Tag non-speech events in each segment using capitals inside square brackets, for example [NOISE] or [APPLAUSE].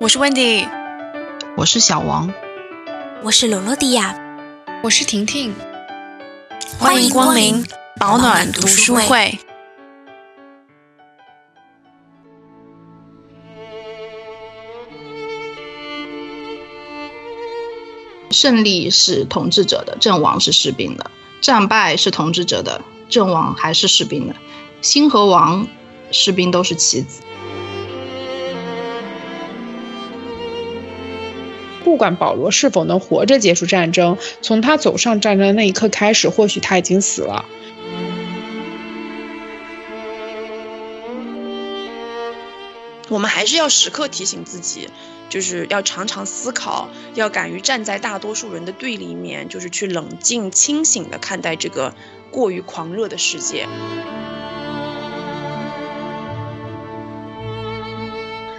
我是 Wendy，我是小王，我是罗罗迪亚，我是婷婷。欢迎光临保暖读书会。胜利是统治者的，阵亡是士兵的；战败是统治者的，阵亡还是士兵的。星和王，士兵都是棋子。管保罗是否能活着结束战争，从他走上战争的那一刻开始，或许他已经死了。我们还是要时刻提醒自己，就是要常常思考，要敢于站在大多数人的对立面，就是去冷静清醒的看待这个过于狂热的世界。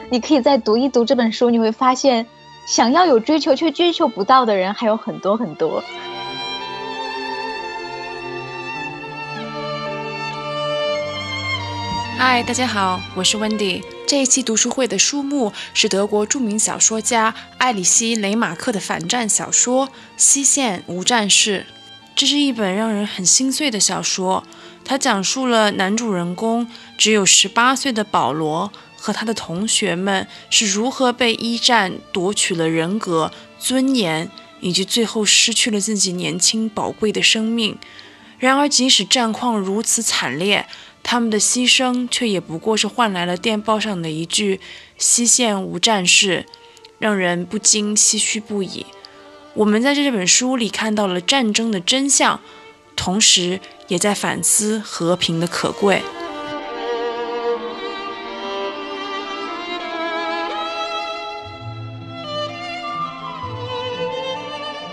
你可以再读一读这本书，你会发现。想要有追求却追求不到的人还有很多很多。嗨，大家好，我是 Wendy。这一期读书会的书目是德国著名小说家艾里希·雷马克的反战小说《西线无战事》。这是一本让人很心碎的小说，它讲述了男主人公只有十八岁的保罗。和他的同学们是如何被一战夺取了人格、尊严，以及最后失去了自己年轻宝贵的生命。然而，即使战况如此惨烈，他们的牺牲却也不过是换来了电报上的一句“西线无战事”，让人不禁唏嘘不已。我们在这本书里看到了战争的真相，同时也在反思和平的可贵。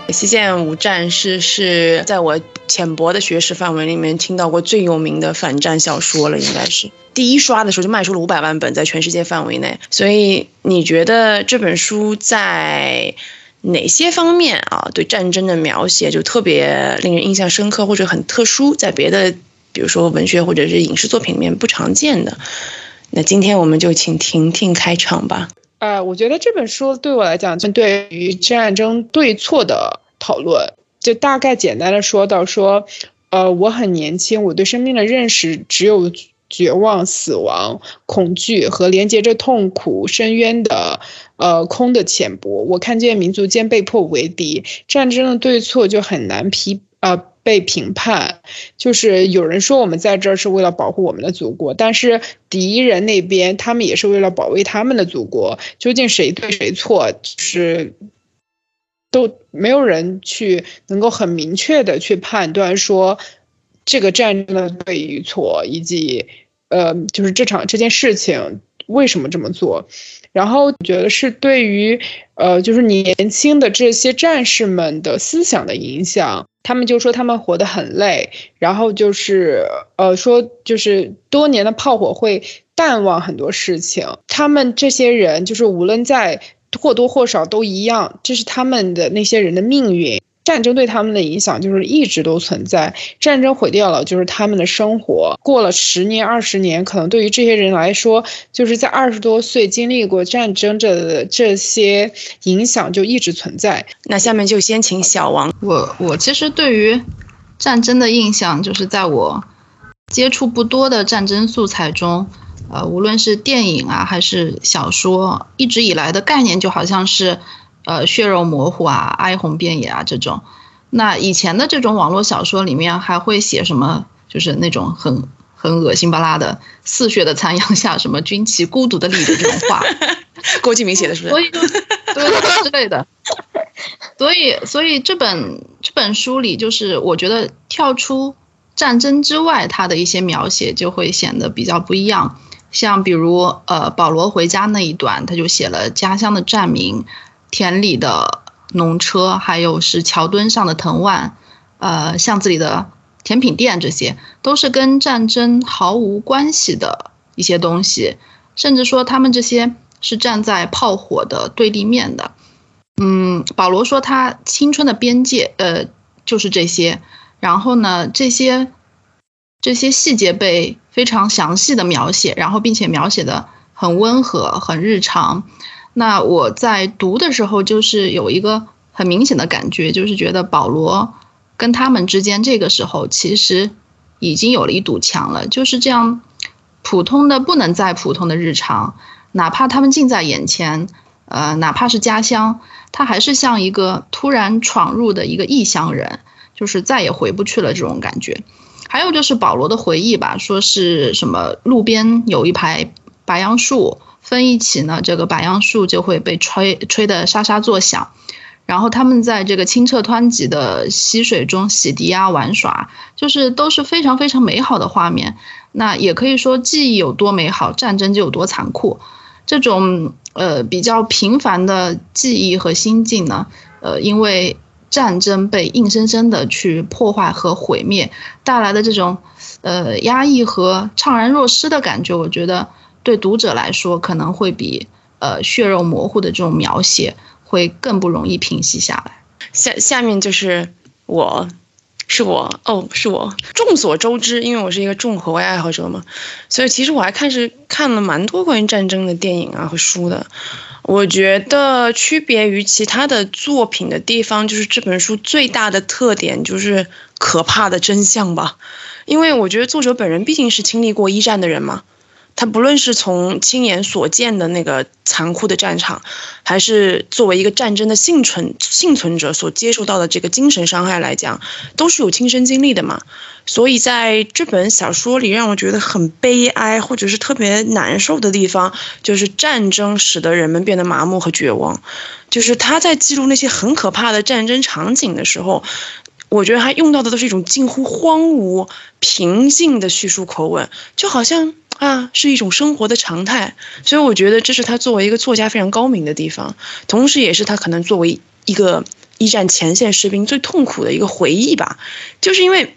西线无战事是在我浅薄的学识范围里面听到过最有名的反战小说了，应该是第一刷的时候就卖出了五百万本，在全世界范围内。所以你觉得这本书在哪些方面啊，对战争的描写就特别令人印象深刻，或者很特殊，在别的比如说文学或者是影视作品里面不常见的？那今天我们就请婷婷开场吧。呃，我觉得这本书对我来讲，就对于战争对错的讨论，就大概简单的说到说，呃，我很年轻，我对生命的认识只有绝望、死亡、恐惧和连接着痛苦深渊的，呃，空的浅薄。我看见民族间被迫为敌，战争的对错就很难批，呃。被评判，就是有人说我们在这儿是为了保护我们的祖国，但是敌人那边他们也是为了保卫他们的祖国。究竟谁对谁错，就是都没有人去能够很明确的去判断说这个战争的对与错，以及呃，就是这场这件事情为什么这么做。然后觉得是对于呃，就是年轻的这些战士们的思想的影响。他们就说他们活得很累，然后就是呃说就是多年的炮火会淡忘很多事情。他们这些人就是无论在或多或少都一样，这是他们的那些人的命运。战争对他们的影响就是一直都存在，战争毁掉了就是他们的生活。过了十年、二十年，可能对于这些人来说，就是在二十多岁经历过战争这这些影响就一直存在。那下面就先请小王。我我其实对于战争的印象，就是在我接触不多的战争素材中，呃，无论是电影啊还是小说，一直以来的概念就好像是。呃，血肉模糊啊，哀鸿遍野啊，这种，那以前的这种网络小说里面还会写什么？就是那种很很恶心巴拉的，嗜血的残阳下，什么军旗孤独的立着这种话，[LAUGHS] 郭敬明写的是不是？所以，对之类的。所以，所以这本这本书里，就是我觉得跳出战争之外，它的一些描写就会显得比较不一样。像比如，呃，保罗回家那一段，他就写了家乡的站名。田里的农车，还有是桥墩上的藤蔓，呃，巷子里的甜品店，这些都是跟战争毫无关系的一些东西，甚至说他们这些是站在炮火的对立面的。嗯，保罗说他青春的边界，呃，就是这些。然后呢，这些这些细节被非常详细的描写，然后并且描写的很温和、很日常。那我在读的时候，就是有一个很明显的感觉，就是觉得保罗跟他们之间这个时候其实已经有了一堵墙了，就是这样普通的不能再普通的日常，哪怕他们近在眼前，呃，哪怕是家乡，他还是像一个突然闯入的一个异乡人，就是再也回不去了这种感觉。还有就是保罗的回忆吧，说是什么路边有一排白杨树，分一起呢，这个白杨树就会被吹吹得沙沙作响。然后他们在这个清澈湍急的溪水中洗涤啊玩耍，就是都是非常非常美好的画面。那也可以说，记忆有多美好，战争就有多残酷。这种呃比较平凡的记忆和心境呢，呃，因为。战争被硬生生的去破坏和毁灭带来的这种，呃压抑和怅然若失的感觉，我觉得对读者来说可能会比呃血肉模糊的这种描写会更不容易平息下来。下下面就是我，是我哦，是我。众所周知，因为我是一个重口味爱好者嘛，所以其实我还看是看了蛮多关于战争的电影啊和书的。我觉得区别于其他的作品的地方，就是这本书最大的特点就是可怕的真相吧。因为我觉得作者本人毕竟是经历过一战的人嘛。他不论是从亲眼所见的那个残酷的战场，还是作为一个战争的幸存幸存者所接受到的这个精神伤害来讲，都是有亲身经历的嘛。所以在这本小说里，让我觉得很悲哀或者是特别难受的地方，就是战争使得人们变得麻木和绝望。就是他在记录那些很可怕的战争场景的时候，我觉得他用到的都是一种近乎荒芜、平静的叙述口吻，就好像。啊，是一种生活的常态，所以我觉得这是他作为一个作家非常高明的地方，同时也是他可能作为一个一战前线士兵最痛苦的一个回忆吧，就是因为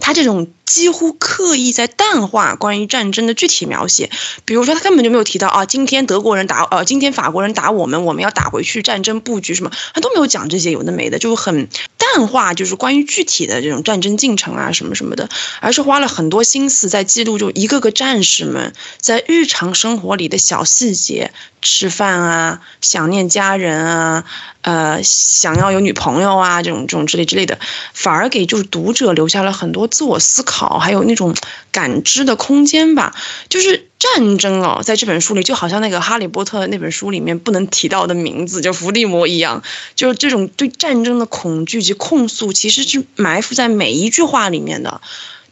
他这种。几乎刻意在淡化关于战争的具体描写，比如说他根本就没有提到啊，今天德国人打呃，今天法国人打我们，我们要打回去，战争布局什么，他都没有讲这些有的没的，就很淡化，就是关于具体的这种战争进程啊什么什么的，而是花了很多心思在记录，就一个个战士们在日常生活里的小细节，吃饭啊，想念家人啊，呃，想要有女朋友啊，这种这种之类之类的，反而给就是读者留下了很多自我思考。好，还有那种感知的空间吧，就是战争哦，在这本书里就好像那个《哈利波特》那本书里面不能提到的名字，叫伏地魔一样，就是这种对战争的恐惧及控诉，其实是埋伏在每一句话里面的。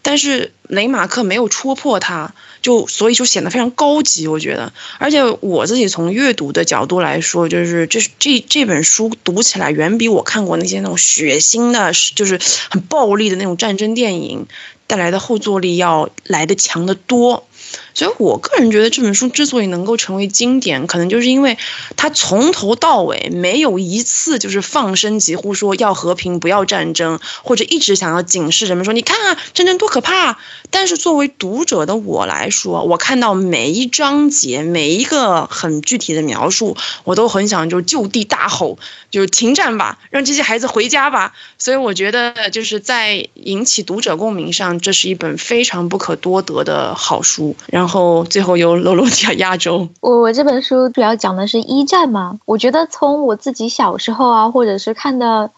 但是雷马克没有戳破它，就所以就显得非常高级，我觉得。而且我自己从阅读的角度来说，就是这这这本书读起来远比我看过那些那种血腥的，就是很暴力的那种战争电影带来的后坐力要来的强得多。所以我个人觉得这本书之所以能够成为经典，可能就是因为它从头到尾没有一次就是放声疾呼说要和平不要战争，或者一直想要警示人们说你看啊战争多可怕。但是作为读者的我来说，我看到每一章节每一个很具体的描述，我都很想就就地大吼，就是停战吧，让这些孩子回家吧。所以我觉得就是在引起读者共鸣上，这是一本非常不可多得的好书。然后最后由罗罗讲亚洲。我我这本书主要讲的是一战嘛，我觉得从我自己小时候啊，或者是看的，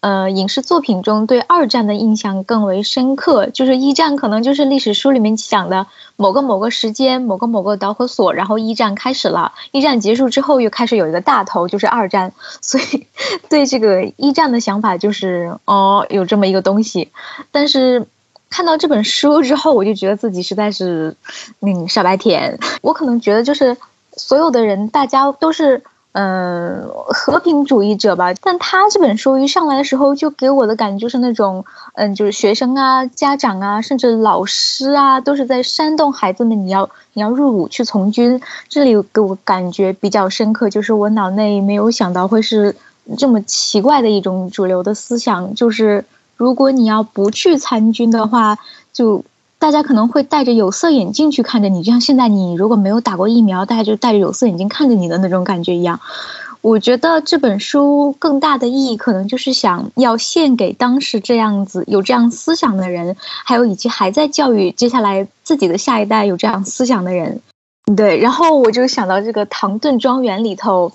呃，影视作品中对二战的印象更为深刻。就是一战可能就是历史书里面讲的某个某个时间，某个某个导火索，然后一战开始了。一战结束之后又开始有一个大头，就是二战。所以 [LAUGHS] 对这个一战的想法就是哦，有这么一个东西，但是。看到这本书之后，我就觉得自己实在是，嗯，傻白甜。我可能觉得就是所有的人，大家都是嗯和平主义者吧。但他这本书一上来的时候，就给我的感觉就是那种嗯，就是学生啊、家长啊，甚至老师啊，都是在煽动孩子们，你要你要入伍去从军。这里给我感觉比较深刻，就是我脑内没有想到会是这么奇怪的一种主流的思想，就是。如果你要不去参军的话，就大家可能会戴着有色眼镜去看着你，就像现在你如果没有打过疫苗，大家就戴着有色眼镜看着你的那种感觉一样。我觉得这本书更大的意义，可能就是想要献给当时这样子有这样思想的人，还有以及还在教育接下来自己的下一代有这样思想的人。对，然后我就想到这个《唐顿庄园》里头，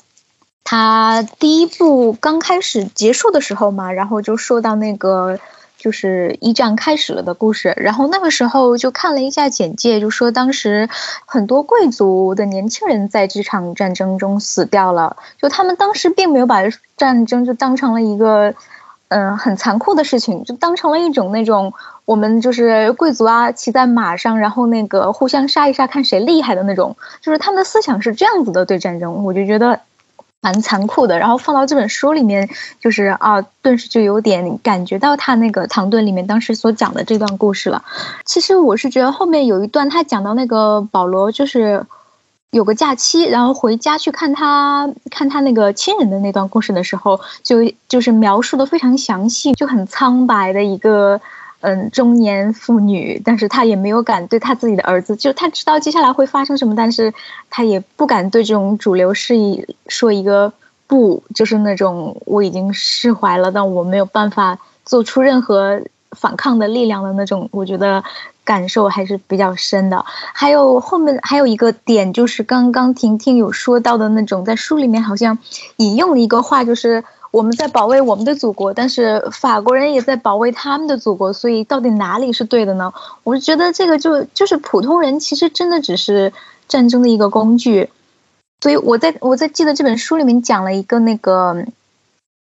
他第一部刚开始结束的时候嘛，然后就说到那个就是一战开始了的故事，然后那个时候就看了一下简介，就说当时很多贵族的年轻人在这场战争中死掉了，就他们当时并没有把战争就当成了一个。嗯，很残酷的事情，就当成了一种那种我们就是贵族啊，骑在马上，然后那个互相杀一杀，看谁厉害的那种，就是他们的思想是这样子的对战争，我就觉得蛮残酷的。然后放到这本书里面，就是啊，顿时就有点感觉到他那个唐顿里面当时所讲的这段故事了。其实我是觉得后面有一段他讲到那个保罗就是。有个假期，然后回家去看他看他那个亲人的那段故事的时候，就就是描述的非常详细，就很苍白的一个嗯中年妇女，但是她也没有敢对她自己的儿子，就她知道接下来会发生什么，但是她也不敢对这种主流势力说一个不，就是那种我已经释怀了，但我没有办法做出任何反抗的力量的那种，我觉得。感受还是比较深的，还有后面还有一个点，就是刚刚婷婷有说到的那种，在书里面好像引用了一个话，就是我们在保卫我们的祖国，但是法国人也在保卫他们的祖国，所以到底哪里是对的呢？我觉得这个就就是普通人其实真的只是战争的一个工具，所以我在我在记得这本书里面讲了一个那个。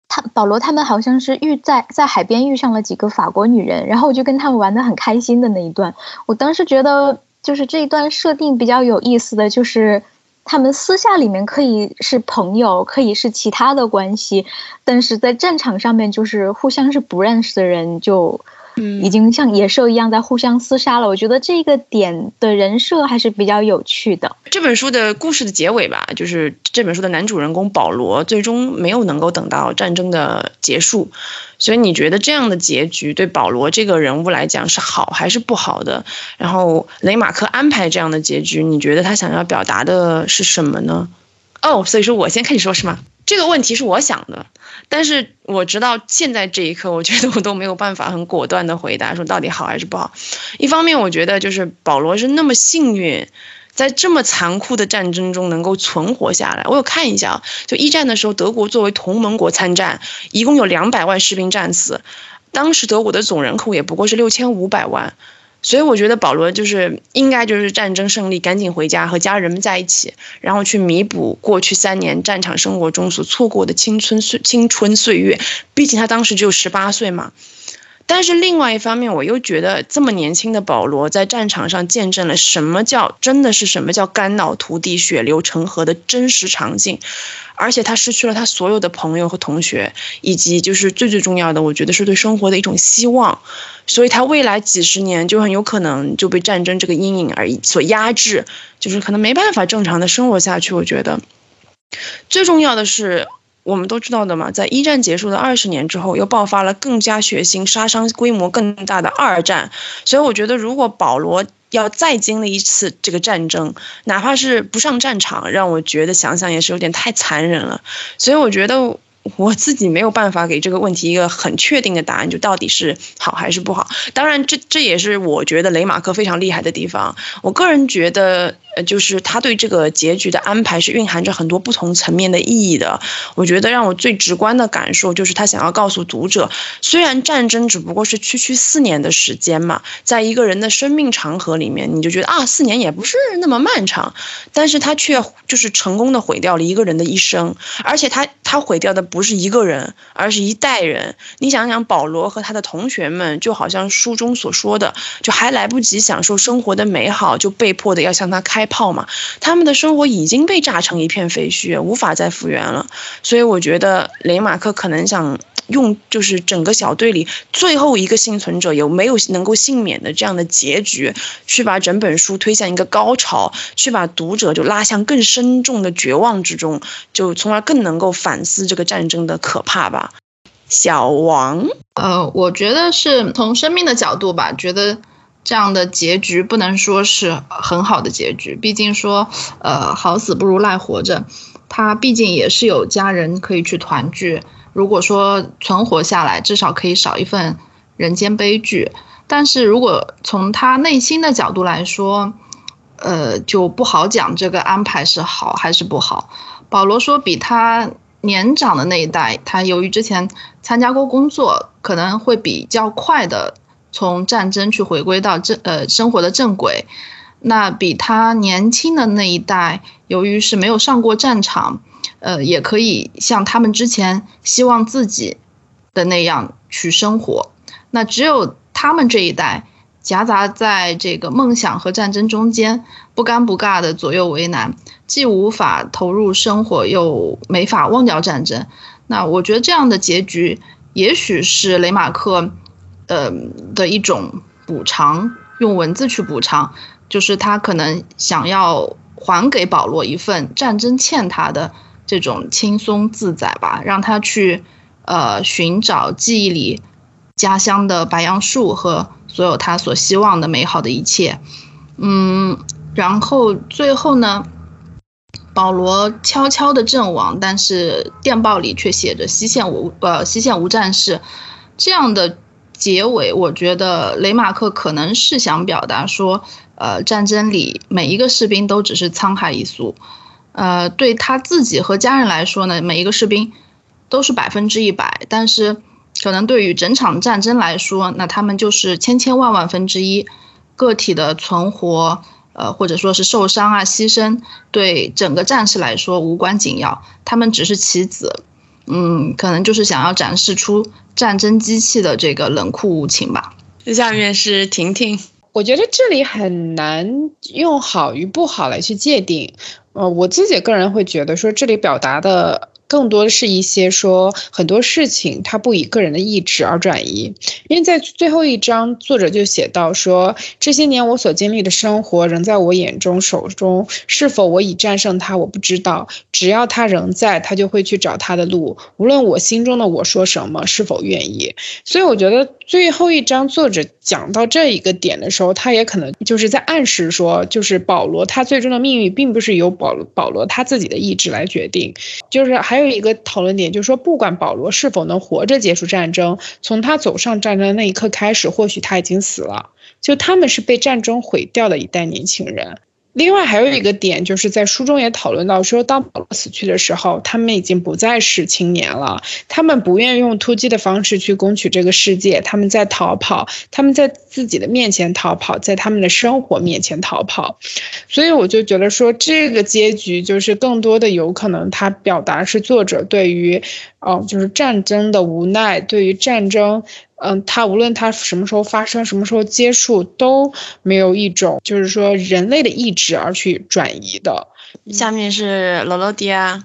他保罗他们好像是遇在在海边遇上了几个法国女人，然后我就跟他们玩的很开心的那一段。我当时觉得就是这一段设定比较有意思的就是他们私下里面可以是朋友，可以是其他的关系，但是在战场上面就是互相是不认识的人就。已经像野兽一样在互相厮杀了。我觉得这个点的人设还是比较有趣的。这本书的故事的结尾吧，就是这本书的男主人公保罗最终没有能够等到战争的结束，所以你觉得这样的结局对保罗这个人物来讲是好还是不好的？然后雷马克安排这样的结局，你觉得他想要表达的是什么呢？哦，所以说我先开始说，是吗？这个问题是我想的，但是我直到现在这一刻，我觉得我都没有办法很果断的回答说到底好还是不好。一方面，我觉得就是保罗是那么幸运，在这么残酷的战争中能够存活下来。我有看一下啊，就一战的时候，德国作为同盟国参战，一共有两百万士兵战死，当时德国的总人口也不过是六千五百万。所以我觉得保罗就是应该就是战争胜利，赶紧回家和家人们在一起，然后去弥补过去三年战场生活中所错过的青春岁青春岁月。毕竟他当时只有十八岁嘛。但是另外一方面，我又觉得这么年轻的保罗在战场上见证了什么叫真的是什么叫肝脑涂地、血流成河的真实场景。而且他失去了他所有的朋友和同学，以及就是最最重要的，我觉得是对生活的一种希望。所以他未来几十年就很有可能就被战争这个阴影而所压制，就是可能没办法正常的生活下去。我觉得最重要的是，我们都知道的嘛，在一战结束的二十年之后，又爆发了更加血腥、杀伤规模更大的二战。所以我觉得，如果保罗。要再经历一次这个战争，哪怕是不上战场，让我觉得想想也是有点太残忍了。所以我觉得我自己没有办法给这个问题一个很确定的答案，就到底是好还是不好。当然，这这也是我觉得雷马克非常厉害的地方。我个人觉得。呃，就是他对这个结局的安排是蕴含着很多不同层面的意义的。我觉得让我最直观的感受就是他想要告诉读者，虽然战争只不过是区区四年的时间嘛，在一个人的生命长河里面，你就觉得啊，四年也不是那么漫长，但是他却就是成功的毁掉了一个人的一生，而且他他毁掉的不是一个人，而是一代人。你想想，保罗和他的同学们，就好像书中所说的，就还来不及享受生活的美好，就被迫的要向他开。炮嘛，他们的生活已经被炸成一片废墟，无法再复原了。所以我觉得雷马克可能想用，就是整个小队里最后一个幸存者有没有能够幸免的这样的结局，去把整本书推向一个高潮，去把读者就拉向更深重的绝望之中，就从而更能够反思这个战争的可怕吧。小王，呃，我觉得是从生命的角度吧，觉得。这样的结局不能说是很好的结局，毕竟说，呃，好死不如赖活着，他毕竟也是有家人可以去团聚。如果说存活下来，至少可以少一份人间悲剧。但是如果从他内心的角度来说，呃，就不好讲这个安排是好还是不好。保罗说，比他年长的那一代，他由于之前参加过工作，可能会比较快的从战争去回归到正呃生活的正轨。那比他年轻的那一代，由于是没有上过战场，呃，也可以像他们之前希望自己的那样去生活。那只有他们这一代。夹杂在这个梦想和战争中间，不尴不尬的左右为难，既无法投入生活，又没法忘掉战争。那我觉得这样的结局，也许是雷马克，呃的一种补偿，用文字去补偿，就是他可能想要还给保罗一份战争欠他的这种轻松自在吧，让他去，呃，寻找记忆里家乡的白杨树和。所有他所希望的美好的一切，嗯，然后最后呢，保罗悄悄的阵亡，但是电报里却写着西线无呃西线无战事，这样的结尾，我觉得雷马克可能是想表达说，呃，战争里每一个士兵都只是沧海一粟，呃，对他自己和家人来说呢，每一个士兵都是百分之一百，但是。可能对于整场战争来说，那他们就是千千万万分之一个体的存活，呃，或者说是受伤啊、牺牲，对整个战士来说无关紧要，他们只是棋子，嗯，可能就是想要展示出战争机器的这个冷酷无情吧。下面是婷婷，我觉得这里很难用好与不好来去界定，呃，我自己个人会觉得说这里表达的。更多的是一些说很多事情，他不以个人的意志而转移，因为在最后一章，作者就写到说，这些年我所经历的生活仍在我眼中手中，是否我已战胜他，我不知道。只要他仍在，他就会去找他的路，无论我心中的我说什么，是否愿意。所以我觉得最后一章作者讲到这一个点的时候，他也可能就是在暗示说，就是保罗他最终的命运并不是由保罗保罗他自己的意志来决定，就是还。还有一个讨论点，就是说，不管保罗是否能活着结束战争，从他走上战争的那一刻开始，或许他已经死了。就他们是被战争毁掉的一代年轻人。另外还有一个点，就是在书中也讨论到，说当保罗死去的时候，他们已经不再是青年了，他们不愿用突击的方式去攻取这个世界，他们在逃跑，他们在自己的面前逃跑，在他们的生活面前逃跑，所以我就觉得说，这个结局就是更多的有可能，他表达是作者对于，哦，就是战争的无奈，对于战争。嗯，它无论它什么时候发生，什么时候接触，都没有一种就是说人类的意志而去转移的。下面是罗罗迪亚，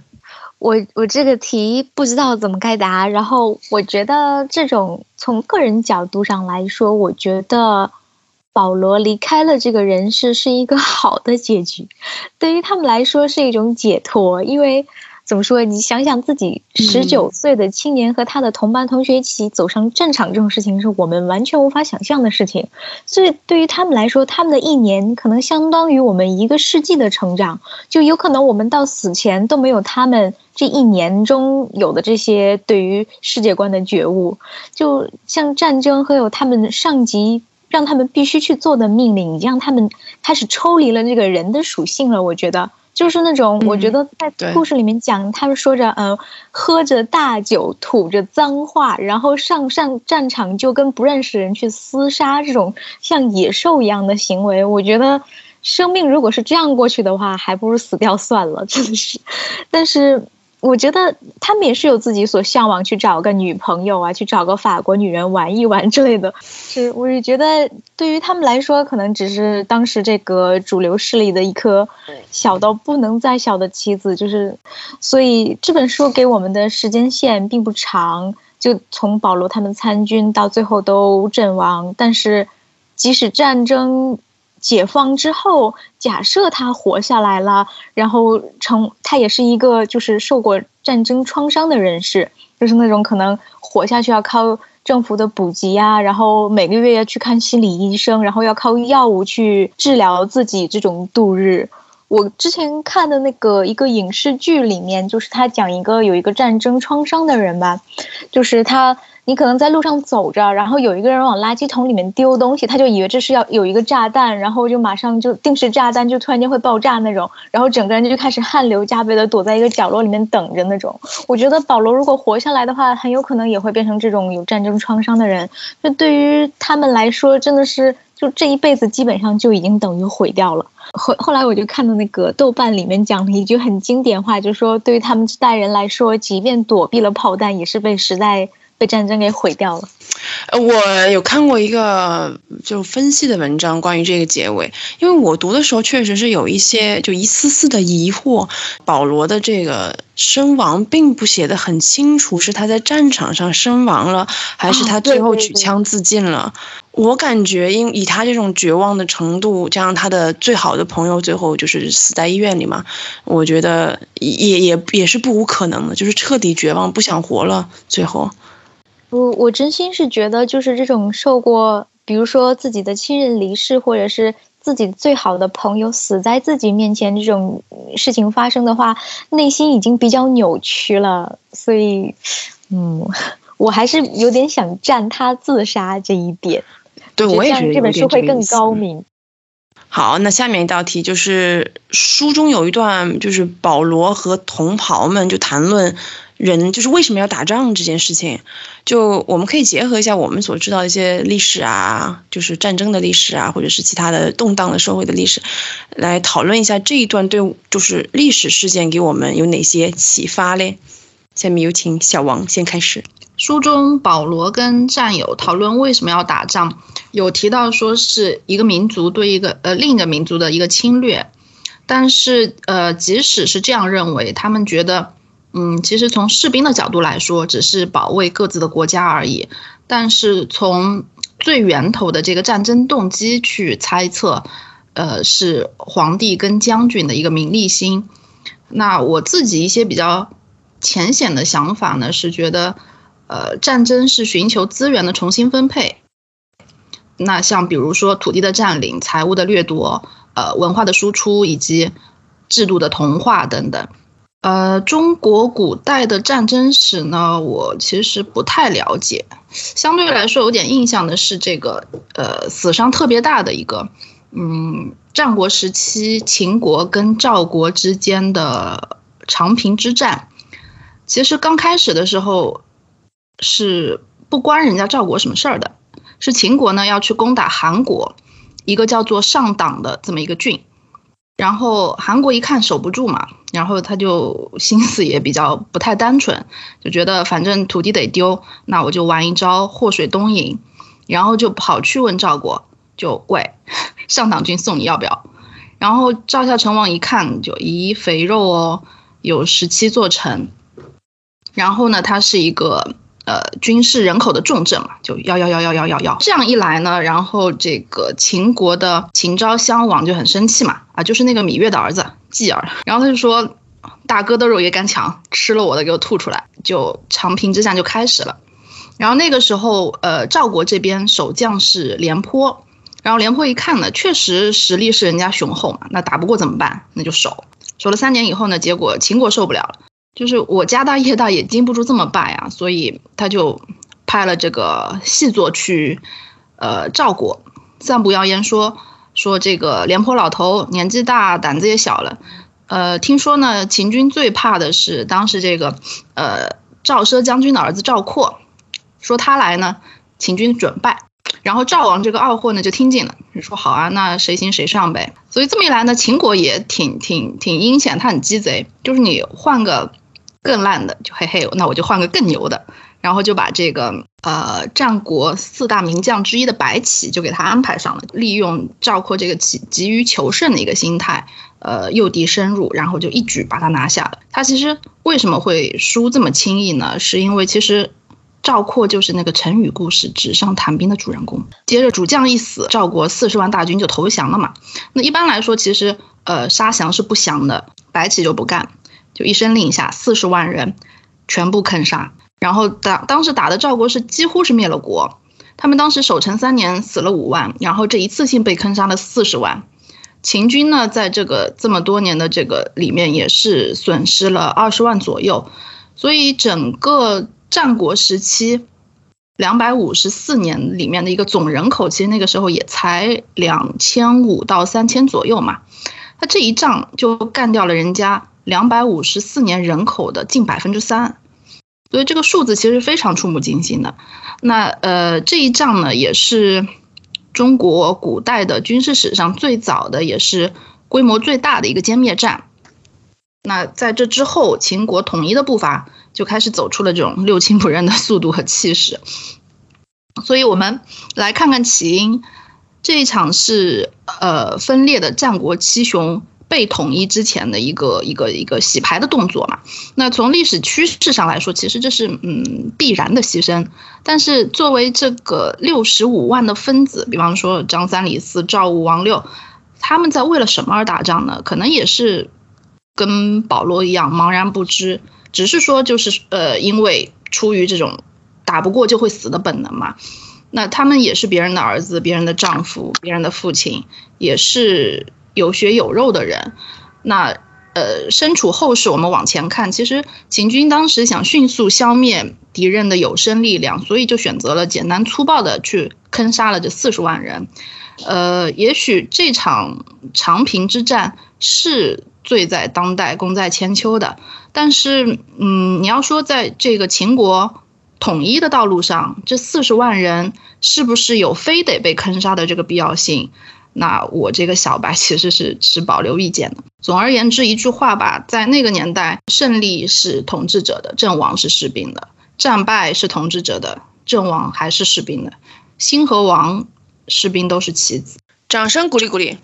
我我这个题不知道怎么该答。然后我觉得这种从个人角度上来说，我觉得保罗离开了这个人世是一个好的结局，对于他们来说是一种解脱，因为。怎么说？你想想自己十九岁的青年和他的同班同学一起走上战场，这种事情是我们完全无法想象的事情。所以对于他们来说，他们的一年可能相当于我们一个世纪的成长。就有可能我们到死前都没有他们这一年中有的这些对于世界观的觉悟。就像战争和有他们上级让他们必须去做的命令，已经让他们开始抽离了这个人的属性了。我觉得。就是那种，我觉得在故事里面讲，他们说着，嗯，喝着大酒，吐着脏话，然后上上战场就跟不认识人去厮杀，这种像野兽一样的行为，我觉得生命如果是这样过去的话，还不如死掉算了，真的是。但是。我觉得他们也是有自己所向往，去找个女朋友啊，去找个法国女人玩一玩之类的。是，我是觉得对于他们来说，可能只是当时这个主流势力的一颗小到不能再小的棋子。就是，所以这本书给我们的时间线并不长，就从保罗他们参军到最后都阵亡。但是，即使战争。解放之后，假设他活下来了，然后成他也是一个就是受过战争创伤的人士，就是那种可能活下去要靠政府的补给呀，然后每个月要去看心理医生，然后要靠药物去治疗自己这种度日。我之前看的那个一个影视剧里面，就是他讲一个有一个战争创伤的人吧，就是他。你可能在路上走着，然后有一个人往垃圾桶里面丢东西，他就以为这是要有一个炸弹，然后就马上就定时炸弹就突然间会爆炸那种，然后整个人就开始汗流浃背的躲在一个角落里面等着那种。我觉得保罗如果活下来的话，很有可能也会变成这种有战争创伤的人。这对于他们来说，真的是就这一辈子基本上就已经等于毁掉了。后后来我就看到那个豆瓣里面讲了一句很经典话，就说对于他们这代人来说，即便躲避了炮弹，也是被时代。被战争给毁掉了。呃，我有看过一个就分析的文章，关于这个结尾。因为我读的时候确实是有一些就一丝丝的疑惑。保罗的这个身亡并不写的很清楚，是他在战场上身亡了，还是他最后举枪自尽了？我感觉，因以他这种绝望的程度，加上他的最好的朋友最后就是死在医院里嘛，我觉得也也也是不无可能的，就是彻底绝望，不想活了，最后。我我真心是觉得，就是这种受过，比如说自己的亲人离世，或者是自己最好的朋友死在自己面前这种事情发生的话，内心已经比较扭曲了。所以，嗯，[LAUGHS] 我还是有点想站他自杀这一点。对，我也觉得这本书会更高明。好，那下面一道题就是书中有一段，就是保罗和同袍们就谈论。人就是为什么要打仗这件事情，就我们可以结合一下我们所知道的一些历史啊，就是战争的历史啊，或者是其他的动荡的社会的历史，来讨论一下这一段对就是历史事件给我们有哪些启发嘞？下面有请小王先开始。书中保罗跟战友讨论为什么要打仗，有提到说是一个民族对一个呃另一个民族的一个侵略，但是呃即使是这样认为，他们觉得。嗯，其实从士兵的角度来说，只是保卫各自的国家而已。但是从最源头的这个战争动机去猜测，呃，是皇帝跟将军的一个名利心。那我自己一些比较浅显的想法呢，是觉得，呃，战争是寻求资源的重新分配。那像比如说土地的占领、财务的掠夺、呃，文化的输出以及制度的同化等等。呃，中国古代的战争史呢，我其实不太了解。相对来说，有点印象的是这个，呃，死伤特别大的一个，嗯，战国时期秦国跟赵国之间的长平之战。其实刚开始的时候是不关人家赵国什么事儿的，是秦国呢要去攻打韩国，一个叫做上党的这么一个郡。然后韩国一看守不住嘛，然后他就心思也比较不太单纯，就觉得反正土地得丢，那我就玩一招祸水东引，然后就跑去问赵国，就喂 [LAUGHS] 上党军送你要不要？然后赵孝成王一看就咦肥肉哦，有十七座城，然后呢他是一个。呃，军事人口的重镇嘛，就幺幺幺幺幺幺幺，这样一来呢，然后这个秦国的秦昭襄王就很生气嘛，啊，就是那个芈月的儿子季儿，然后他就说，大哥的肉也敢抢，吃了我的给我吐出来，就长平之战就开始了。然后那个时候，呃，赵国这边守将是廉颇，然后廉颇一看呢，确实实力是人家雄厚嘛，那打不过怎么办？那就守，守了三年以后呢，结果秦国受不了了。就是我家大业大也经不住这么败啊，所以他就派了这个细作去，呃，赵国散布谣言说说这个廉颇老头年纪大，胆子也小了，呃，听说呢秦军最怕的是当时这个呃赵奢将军的儿子赵括，说他来呢秦军准败。然后赵王这个二货呢就听进了，就说好啊，那谁行谁上呗。所以这么一来呢，秦国也挺挺挺阴险，他很鸡贼，就是你换个。更烂的就嘿嘿，那我就换个更牛的，然后就把这个呃战国四大名将之一的白起就给他安排上了，利用赵括这个急急于求胜的一个心态，呃诱敌深入，然后就一举把他拿下了。他其实为什么会输这么轻易呢？是因为其实赵括就是那个成语故事纸上谈兵的主人公。接着主将一死，赵国四十万大军就投降了嘛。那一般来说，其实呃杀降是不降的，白起就不干。就一声令下，四十万人全部坑杀，然后打当时打的赵国是几乎是灭了国，他们当时守城三年死了五万，然后这一次性被坑杀了四十万，秦军呢，在这个这么多年的这个里面，也是损失了二十万左右，所以整个战国时期两百五十四年里面的一个总人口，其实那个时候也才两千五到三千左右嘛。他这一仗就干掉了人家两百五十四年人口的近百分之三，所以这个数字其实非常触目惊心的。那呃，这一仗呢，也是。中国古代的军事史上最早的，也是规模最大的一个歼灭战。那在这之后，秦国统一的步伐就开始走出了这种六亲不认的速度和气势。所以，我们来看看起因。这一场是呃分裂的战国七雄。被统一之前的一个一个一个洗牌的动作嘛，那从历史趋势上来说，其实这是嗯必然的牺牲。但是作为这个六十五万的分子，比方说张三李四赵五王六，他们在为了什么而打仗呢？可能也是跟保罗一样茫然不知，只是说就是呃因为出于这种打不过就会死的本能嘛。那他们也是别人的儿子、别人的丈夫、别人的父亲，也是。有血有肉的人，那呃，身处后世，我们往前看，其实秦军当时想迅速消灭敌人的有生力量，所以就选择了简单粗暴的去坑杀了这四十万人。呃，也许这场长平之战是最在当代、功在千秋的，但是，嗯，你要说在这个秦国统一的道路上，这四十万人是不是有非得被坑杀的这个必要性？那我这个小白其实是持保留意见的。总而言之，一句话吧，在那个年代，胜利是统治者的，阵亡是士兵的；战败是统治者的，阵亡还是士兵的。兴和王，士兵都是棋子。掌声鼓励鼓励。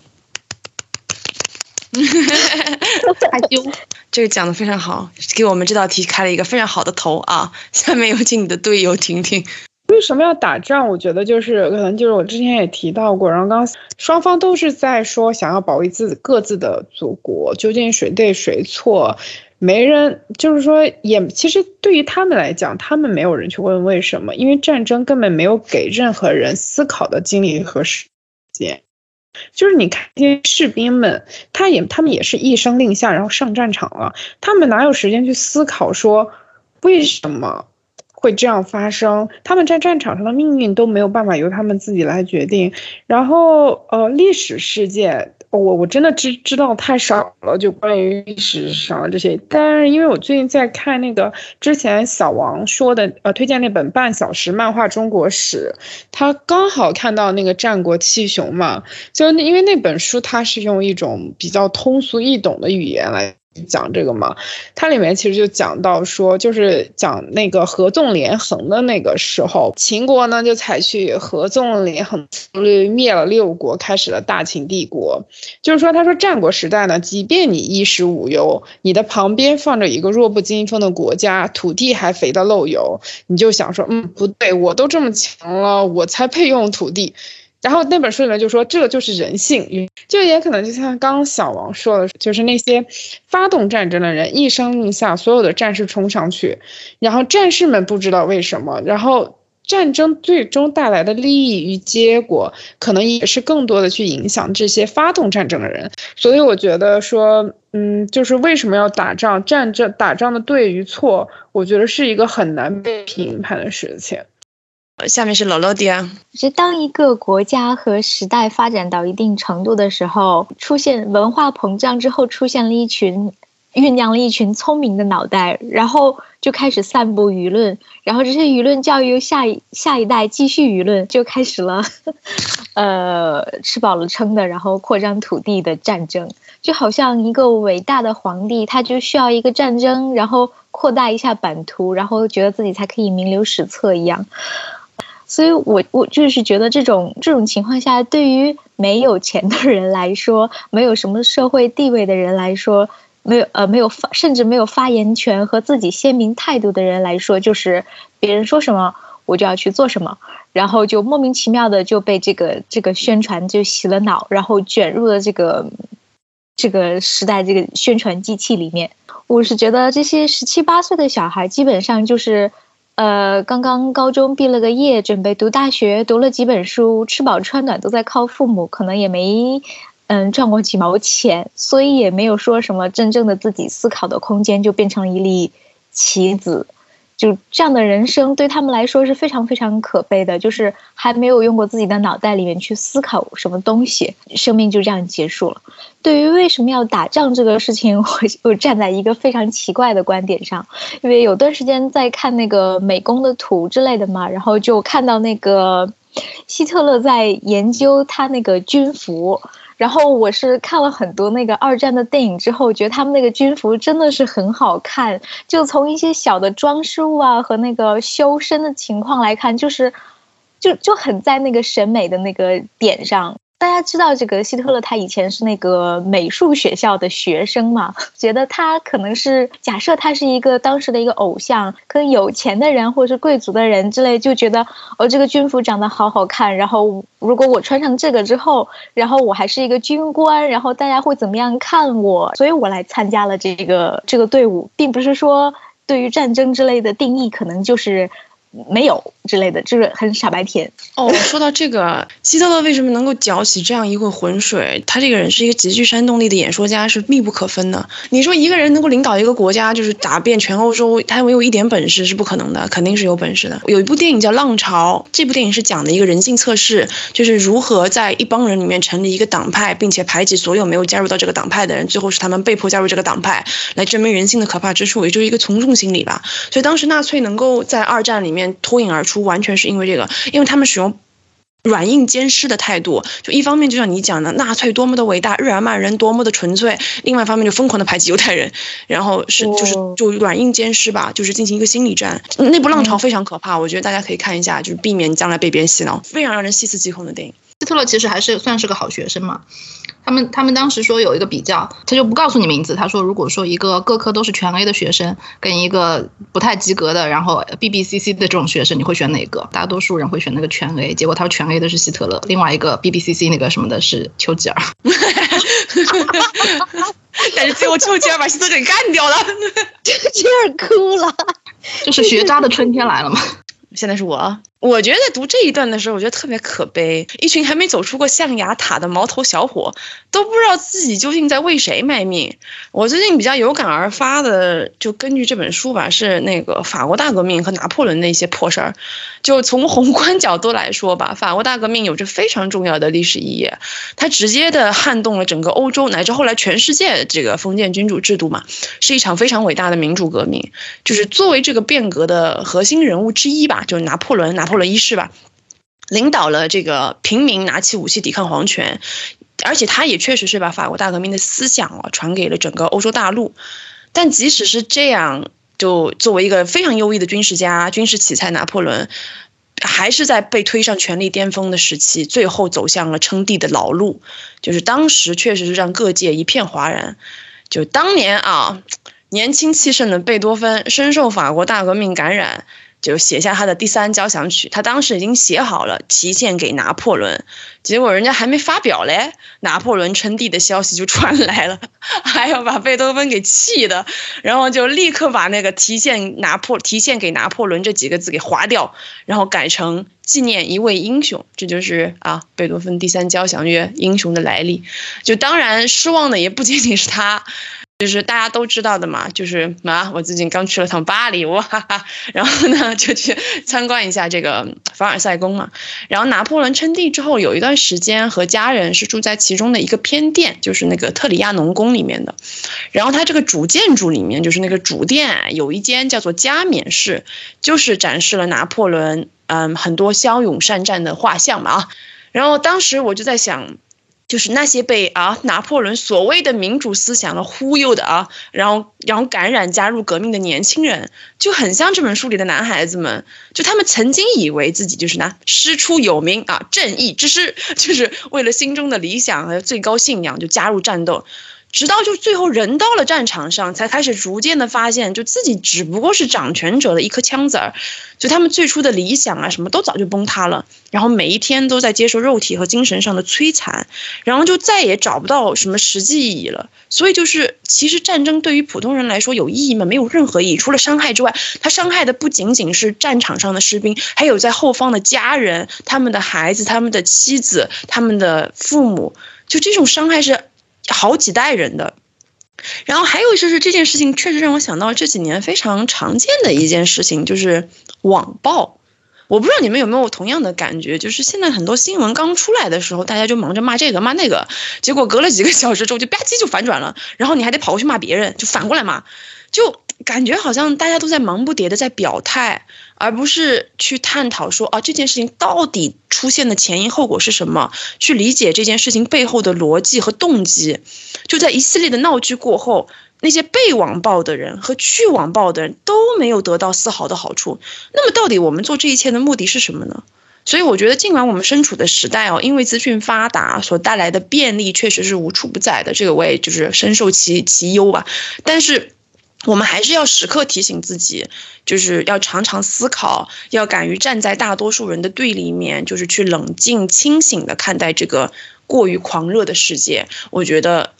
害羞，这个讲的非常好，给我们这道题开了一个非常好的头啊！下面有请你的队友婷婷。为什么要打仗？我觉得就是可能就是我之前也提到过，然后刚双方都是在说想要保卫自己各自的祖国，究竟谁对谁错，没人就是说也其实对于他们来讲，他们没有人去问为什么，因为战争根本没有给任何人思考的精力和时间。就是你看这些士兵们，他也他们也是一声令下，然后上战场了，他们哪有时间去思考说为什么？会这样发生，他们在战场上的命运都没有办法由他们自己来决定。然后，呃，历史事件，我我真的知知道太少了，就关于历史上这些。但是因为我最近在看那个之前小王说的，呃，推荐那本半小时漫画《中国史》，他刚好看到那个战国七雄嘛，就因为那本书它是用一种比较通俗易懂的语言来。讲这个嘛，它里面其实就讲到说，就是讲那个合纵连横的那个时候，秦国呢就采取合纵连横策略，灭了六国，开始了大秦帝国。就是说，他说战国时代呢，即便你衣食无忧，你的旁边放着一个弱不禁风的国家，土地还肥得漏油，你就想说，嗯，不对，我都这么强了，我才配用土地。然后那本书里面就说，这就是人性，就也可能就像刚小王说的，就是那些发动战争的人一声令下，所有的战士冲上去，然后战士们不知道为什么，然后战争最终带来的利益与结果，可能也是更多的去影响这些发动战争的人。所以我觉得说，嗯，就是为什么要打仗，战争打仗的对与错，我觉得是一个很难被评判的事情。呃下面是老老弟啊，是当一个国家和时代发展到一定程度的时候，出现文化膨胀之后，出现了一群酝酿了一群聪明的脑袋，然后就开始散布舆论，[LAUGHS] 然后这些舆论教育下一下一代继续舆论，就开始了，[LAUGHS] 呃，吃饱了撑的，然后扩张土地的战争，就好像一个伟大的皇帝，他就需要一个战争，然后扩大一下版图，然后觉得自己才可以名留史册一样。所以，我我就是觉得这种这种情况下，对于没有钱的人来说，没有什么社会地位的人来说，没有呃没有发甚至没有发言权和自己鲜明态度的人来说，就是别人说什么我就要去做什么，然后就莫名其妙的就被这个这个宣传就洗了脑，然后卷入了这个这个时代这个宣传机器里面。我是觉得这些十七八岁的小孩基本上就是。呃，刚刚高中毕了个业，准备读大学，读了几本书，吃饱穿暖都在靠父母，可能也没，嗯赚过几毛钱，所以也没有说什么真正的自己思考的空间，就变成了一粒棋子。就这样的人生对他们来说是非常非常可悲的，就是还没有用过自己的脑袋里面去思考什么东西，生命就这样结束了。对于为什么要打仗这个事情，[LAUGHS] 我我站在一个非常奇怪的观点上，因为有段时间在看那个美工的图之类的嘛，然后就看到那个希特勒在研究他那个军服。然后我是看了很多那个二战的电影之后，觉得他们那个军服真的是很好看。就从一些小的装饰物啊和那个修身的情况来看，就是，就就很在那个审美的那个点上。大家知道这个希特勒，他以前是那个美术学校的学生嘛？[LAUGHS] 觉得他可能是假设他是一个当时的一个偶像，跟有钱的人或者是贵族的人之类，就觉得哦，这个军服长得好好看。然后如果我穿上这个之后，然后我还是一个军官，然后大家会怎么样看我？所以我来参加了这个这个队伍，并不是说对于战争之类的定义，可能就是。没有之类的，就是很傻白甜哦。说到这个，希特勒为什么能够搅起这样一锅浑水？他这个人是一个极具煽动力的演说家，是密不可分的。你说一个人能够领导一个国家，就是打遍全欧洲，他没有一点本事是不可能的，肯定是有本事的。有一部电影叫《浪潮》，这部电影是讲的一个人性测试，就是如何在一帮人里面成立一个党派，并且排挤所有没有加入到这个党派的人，最后是他们被迫加入这个党派，来证明人性的可怕之处，也就是一个从众心理吧。所以当时纳粹能够在二战里。脱颖而出，完全是因为这个，因为他们使用软硬兼施的态度，就一方面就像你讲的，纳粹多么的伟大，日耳曼人多么的纯粹，另外一方面就疯狂的排挤犹太人，然后是就是就软硬兼施吧，就是进行一个心理战。那部浪潮非常可怕，我觉得大家可以看一下，就是避免将来被别人洗脑，非常让人细思极恐的电影。希特勒其实还是算是个好学生嘛。他们他们当时说有一个比较，他就不告诉你名字。他说，如果说一个各科都是全 A 的学生，跟一个不太及格的，然后 B B C C 的这种学生，你会选哪个？大多数人会选那个全 A。结果他说全 A 的是希特勒，另外一个 B B C C 那个什么的是丘吉尔。但是最后丘吉尔把希特勒给干掉了，[LAUGHS] 丘吉尔哭了，就是学渣的春天来了嘛。[LAUGHS] 现在是我。我觉得读这一段的时候，我觉得特别可悲。一群还没走出过象牙塔的毛头小伙，都不知道自己究竟在为谁卖命。我最近比较有感而发的，就根据这本书吧，是那个法国大革命和拿破仑那些破事儿。就从宏观角度来说吧，法国大革命有着非常重要的历史意义，它直接的撼动了整个欧洲乃至后来全世界这个封建君主制度嘛，是一场非常伟大的民主革命。就是作为这个变革的核心人物之一吧，就是拿破仑拿。破仑一世吧，领导了这个平民拿起武器抵抗皇权，而且他也确实是把法国大革命的思想啊传给了整个欧洲大陆。但即使是这样，就作为一个非常优异的军事家、军事奇才，拿破仑还是在被推上权力巅峰的时期，最后走向了称帝的老路。就是当时确实是让各界一片哗然。就当年啊，年轻气盛的贝多芬深受法国大革命感染。就写下他的第三交响曲，他当时已经写好了，提献给拿破仑。结果人家还没发表嘞，拿破仑称帝的消息就传来了，[LAUGHS] 还要把贝多芬给气的，然后就立刻把那个提献拿破提献给拿破仑这几个字给划掉，然后改成纪念一位英雄。这就是啊，贝多芬第三交响乐英雄的来历。就当然失望的也不仅仅是他。就是大家都知道的嘛，就是啊，我最近刚去了趟巴黎，哇哈哈，然后呢就去参观一下这个凡尔赛宫嘛。然后拿破仑称帝之后，有一段时间和家人是住在其中的一个偏殿，就是那个特里亚农宫里面的。然后它这个主建筑里面，就是那个主殿有一间叫做加冕室，就是展示了拿破仑嗯很多骁勇善战的画像嘛啊。然后当时我就在想。就是那些被啊拿破仑所谓的民主思想的忽悠的啊，然后然后感染加入革命的年轻人，就很像这本书里的男孩子们，就他们曾经以为自己就是拿师出有名啊正义之师，[LAUGHS] 就是为了心中的理想和最高信仰就加入战斗。直到就最后人到了战场上，才开始逐渐的发现，就自己只不过是掌权者的一颗枪子儿，就他们最初的理想啊，什么都早就崩塌了，然后每一天都在接受肉体和精神上的摧残，然后就再也找不到什么实际意义了。所以就是，其实战争对于普通人来说有意义吗？没有任何意义，除了伤害之外，它伤害的不仅仅是战场上的士兵，还有在后方的家人、他们的孩子、他们的妻子、他们的父母。就这种伤害是好几代人的。然后还有就是这件事情确实让我想到这几年非常常见的一件事情，就是网暴。我不知道你们有没有同样的感觉，就是现在很多新闻刚出来的时候，大家就忙着骂这个骂那个，结果隔了几个小时之后就吧唧就反转了，然后你还得跑过去骂别人，就反过来骂，就感觉好像大家都在忙不迭的在表态，而不是去探讨说啊这件事情到底出现的前因后果是什么，去理解这件事情背后的逻辑和动机，就在一系列的闹剧过后。那些被网暴的人和去网暴的人都没有得到丝毫的好处。那么，到底我们做这一切的目的是什么呢？所以，我觉得，尽管我们身处的时代哦，因为资讯发达所带来的便利确实是无处不在的，这个我也就是深受其其忧吧。但是，我们还是要时刻提醒自己，就是要常常思考，要敢于站在大多数人的对立面，就是去冷静清醒的看待这个过于狂热的世界。我觉得。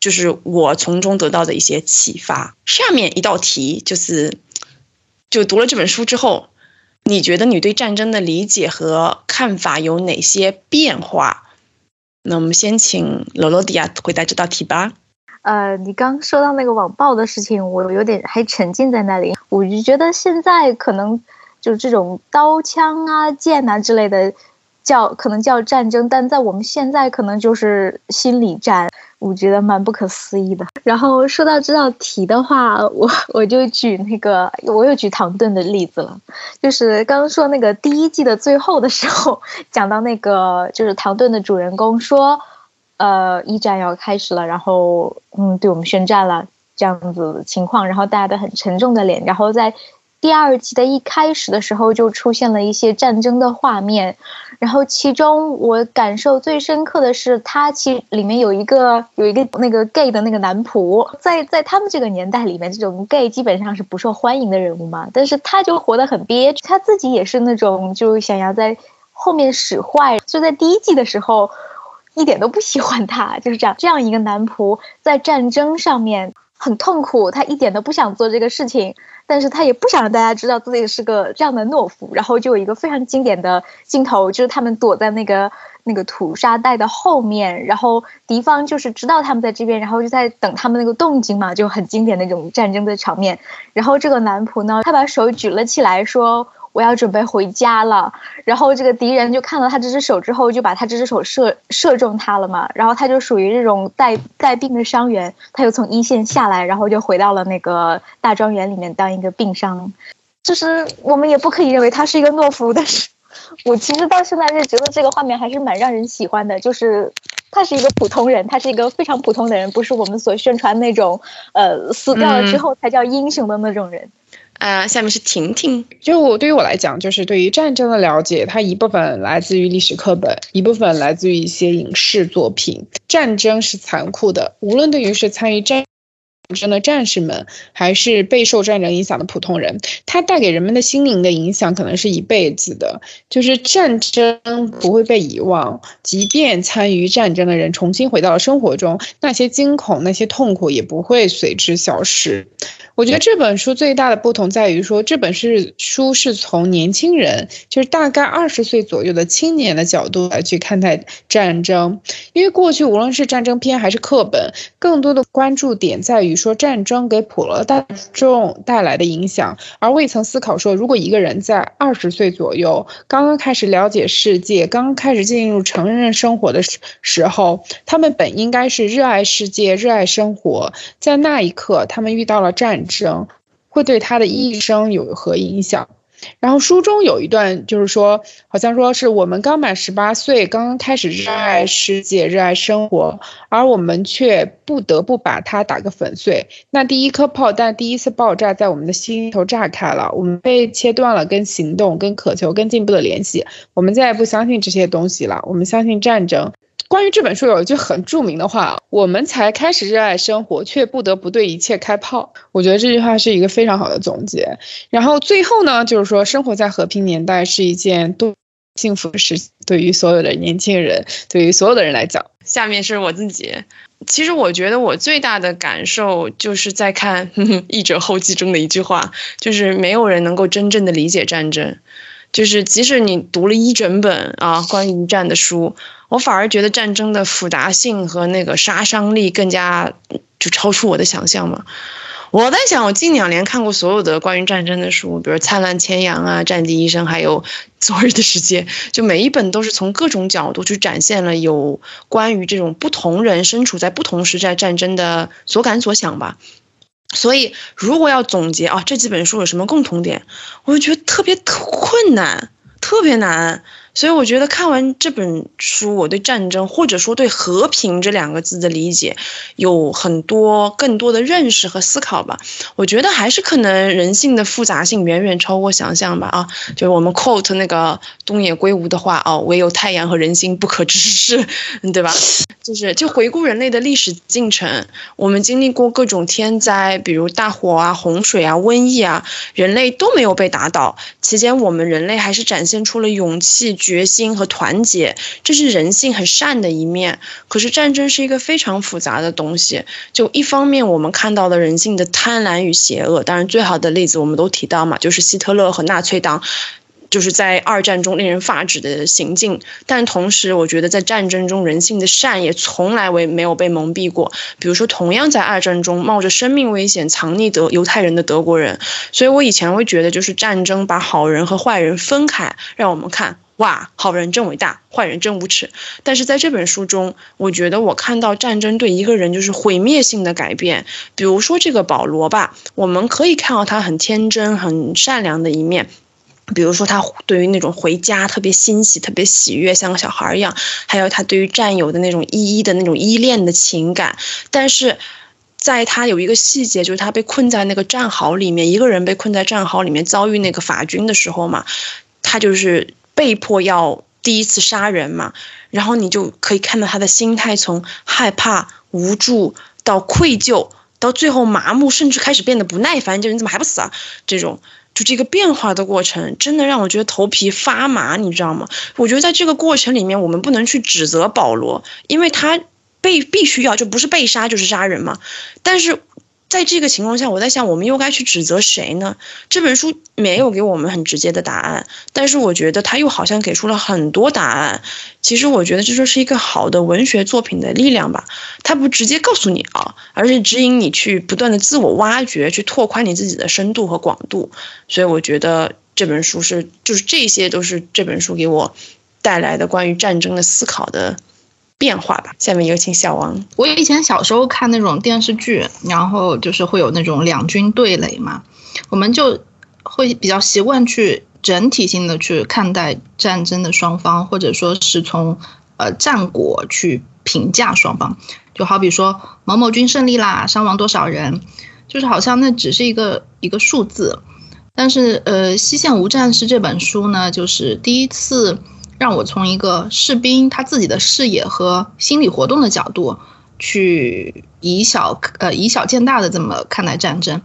就是我从中得到的一些启发。下面一道题就是，就读了这本书之后，你觉得你对战争的理解和看法有哪些变化？那我们先请罗罗迪亚回答这道题吧。呃，你刚说到那个网暴的事情，我有点还沉浸在那里。我就觉得现在可能就是这种刀枪啊、剑啊之类的，叫可能叫战争，但在我们现在可能就是心理战。我觉得蛮不可思议的。然后说到这道题的话，我我就举那个，我又举唐顿的例子了。就是刚刚说那个第一季的最后的时候，讲到那个就是唐顿的主人公说，呃，一战要开始了，然后嗯，对我们宣战了这样子情况，然后大家都很沉重的脸，然后在。第二集的一开始的时候，就出现了一些战争的画面，然后其中我感受最深刻的是，他其里面有一个有一个那个 gay 的那个男仆，在在他们这个年代里面，这种 gay 基本上是不受欢迎的人物嘛，但是他就活得很憋屈，他自己也是那种就想要在后面使坏，就在第一季的时候，一点都不喜欢他，就是这样这样一个男仆在战争上面很痛苦，他一点都不想做这个事情。但是他也不想让大家知道自己是个这样的懦夫，然后就有一个非常经典的镜头，就是他们躲在那个那个土沙袋的后面，然后敌方就是知道他们在这边，然后就在等他们那个动静嘛，就很经典那种战争的场面。然后这个男仆呢，他把手举了起来，说。我要准备回家了，然后这个敌人就看到他这只手之后，就把他这只手射射中他了嘛，然后他就属于这种带带病的伤员，他又从一线下来，然后就回到了那个大庄园里面当一个病伤，就是我们也不可以认为他是一个懦夫，但是我其实到现在就觉得这个画面还是蛮让人喜欢的，就是他是一个普通人，他是一个非常普通的人，不是我们所宣传那种呃死掉了之后才叫英雄的那种人。呃，下面是婷婷。就我对于我来讲，就是对于战争的了解，它一部分来自于历史课本，一部分来自于一些影视作品。战争是残酷的，无论对于是参与战。争的战士们，还是备受战争影响的普通人，它带给人们的心灵的影响可能是一辈子的。就是战争不会被遗忘，即便参与战争的人重新回到了生活中，那些惊恐、那些痛苦也不会随之消失。我觉得这本书最大的不同在于说，这本是书是从年轻人，就是大概二十岁左右的青年的角度来去看待战争，因为过去无论是战争片还是课本，更多的关注点在于。说战争给普罗大众带来的影响，而未曾思考说，如果一个人在二十岁左右，刚刚开始了解世界，刚刚开始进入成人生活的时时候，他们本应该是热爱世界、热爱生活，在那一刻，他们遇到了战争，会对他的一生有何影响？然后书中有一段，就是说，好像说是我们刚满十八岁，刚刚开始热爱世界、热爱生活，而我们却不得不把它打个粉碎。那第一颗炮弹第一次爆炸在我们的心头炸开了，我们被切断了跟行动、跟渴求、跟进步的联系，我们再也不相信这些东西了。我们相信战争。关于这本书有一句很著名的话：“我们才开始热爱生活，却不得不对一切开炮。”我觉得这句话是一个非常好的总结。然后最后呢，就是说，生活在和平年代是一件多幸福的事，对于所有的年轻人，对于所有的人来讲。下面是我自己，其实我觉得我最大的感受就是在看 [LAUGHS]《译者后记》中的一句话，就是没有人能够真正的理解战争。就是即使你读了一整本啊关于一战的书，我反而觉得战争的复杂性和那个杀伤力更加就超出我的想象嘛。我在想，我近两年看过所有的关于战争的书，比如《灿烂千阳》啊，《战地医生》，还有《昨日的世界》，就每一本都是从各种角度去展现了有关于这种不同人身处在不同时代战争的所感所想吧。所以，如果要总结啊，这几本书有什么共同点，我就觉得特别困难，特别难。所以我觉得看完这本书，我对战争或者说对和平这两个字的理解，有很多更多的认识和思考吧。我觉得还是可能人性的复杂性远远超过想象吧。啊，就是我们 quote 那个东野圭吾的话哦，唯有太阳和人心不可直视，[LAUGHS] 对吧？就是就回顾人类的历史进程，我们经历过各种天灾，比如大火啊、洪水啊、瘟疫啊，人类都没有被打倒。期间，我们人类还是展现出了勇气。决心和团结，这是人性很善的一面。可是战争是一个非常复杂的东西。就一方面，我们看到了人性的贪婪与邪恶。当然，最好的例子我们都提到嘛，就是希特勒和纳粹党，就是在二战中令人发指的行径。但同时，我觉得在战争中，人性的善也从来为没有被蒙蔽过。比如说，同样在二战中冒着生命危险藏匿德犹太人的德国人。所以我以前会觉得，就是战争把好人和坏人分开，让我们看。哇，好人真伟大，坏人真无耻。但是在这本书中，我觉得我看到战争对一个人就是毁灭性的改变。比如说这个保罗吧，我们可以看到他很天真、很善良的一面。比如说他对于那种回家特别欣喜、特别喜悦，像个小孩一样。还有他对于战友的那种依依的那种依恋的情感。但是，在他有一个细节，就是他被困在那个战壕里面，一个人被困在战壕里面，遭遇那个法军的时候嘛，他就是。被迫要第一次杀人嘛，然后你就可以看到他的心态从害怕、无助到愧疚，到最后麻木，甚至开始变得不耐烦。就你怎么还不死啊？这种就这个变化的过程，真的让我觉得头皮发麻，你知道吗？我觉得在这个过程里面，我们不能去指责保罗，因为他被必须要就不是被杀就是杀人嘛。但是。在这个情况下，我在想，我们又该去指责谁呢？这本书没有给我们很直接的答案，但是我觉得他又好像给出了很多答案。其实我觉得这就是一个好的文学作品的力量吧，它不直接告诉你啊，而是指引你去不断的自我挖掘，去拓宽你自己的深度和广度。所以我觉得这本书是，就是这些都是这本书给我带来的关于战争的思考的。变化吧。下面有请小王。我以前小时候看那种电视剧，然后就是会有那种两军对垒嘛，我们就会比较习惯去整体性的去看待战争的双方，或者说是从呃战果去评价双方。就好比说某某军胜利啦，伤亡多少人，就是好像那只是一个一个数字。但是呃，《西线无战事》这本书呢，就是第一次。让我从一个士兵他自己的视野和心理活动的角度，去以小呃以小见大的这么看待战争。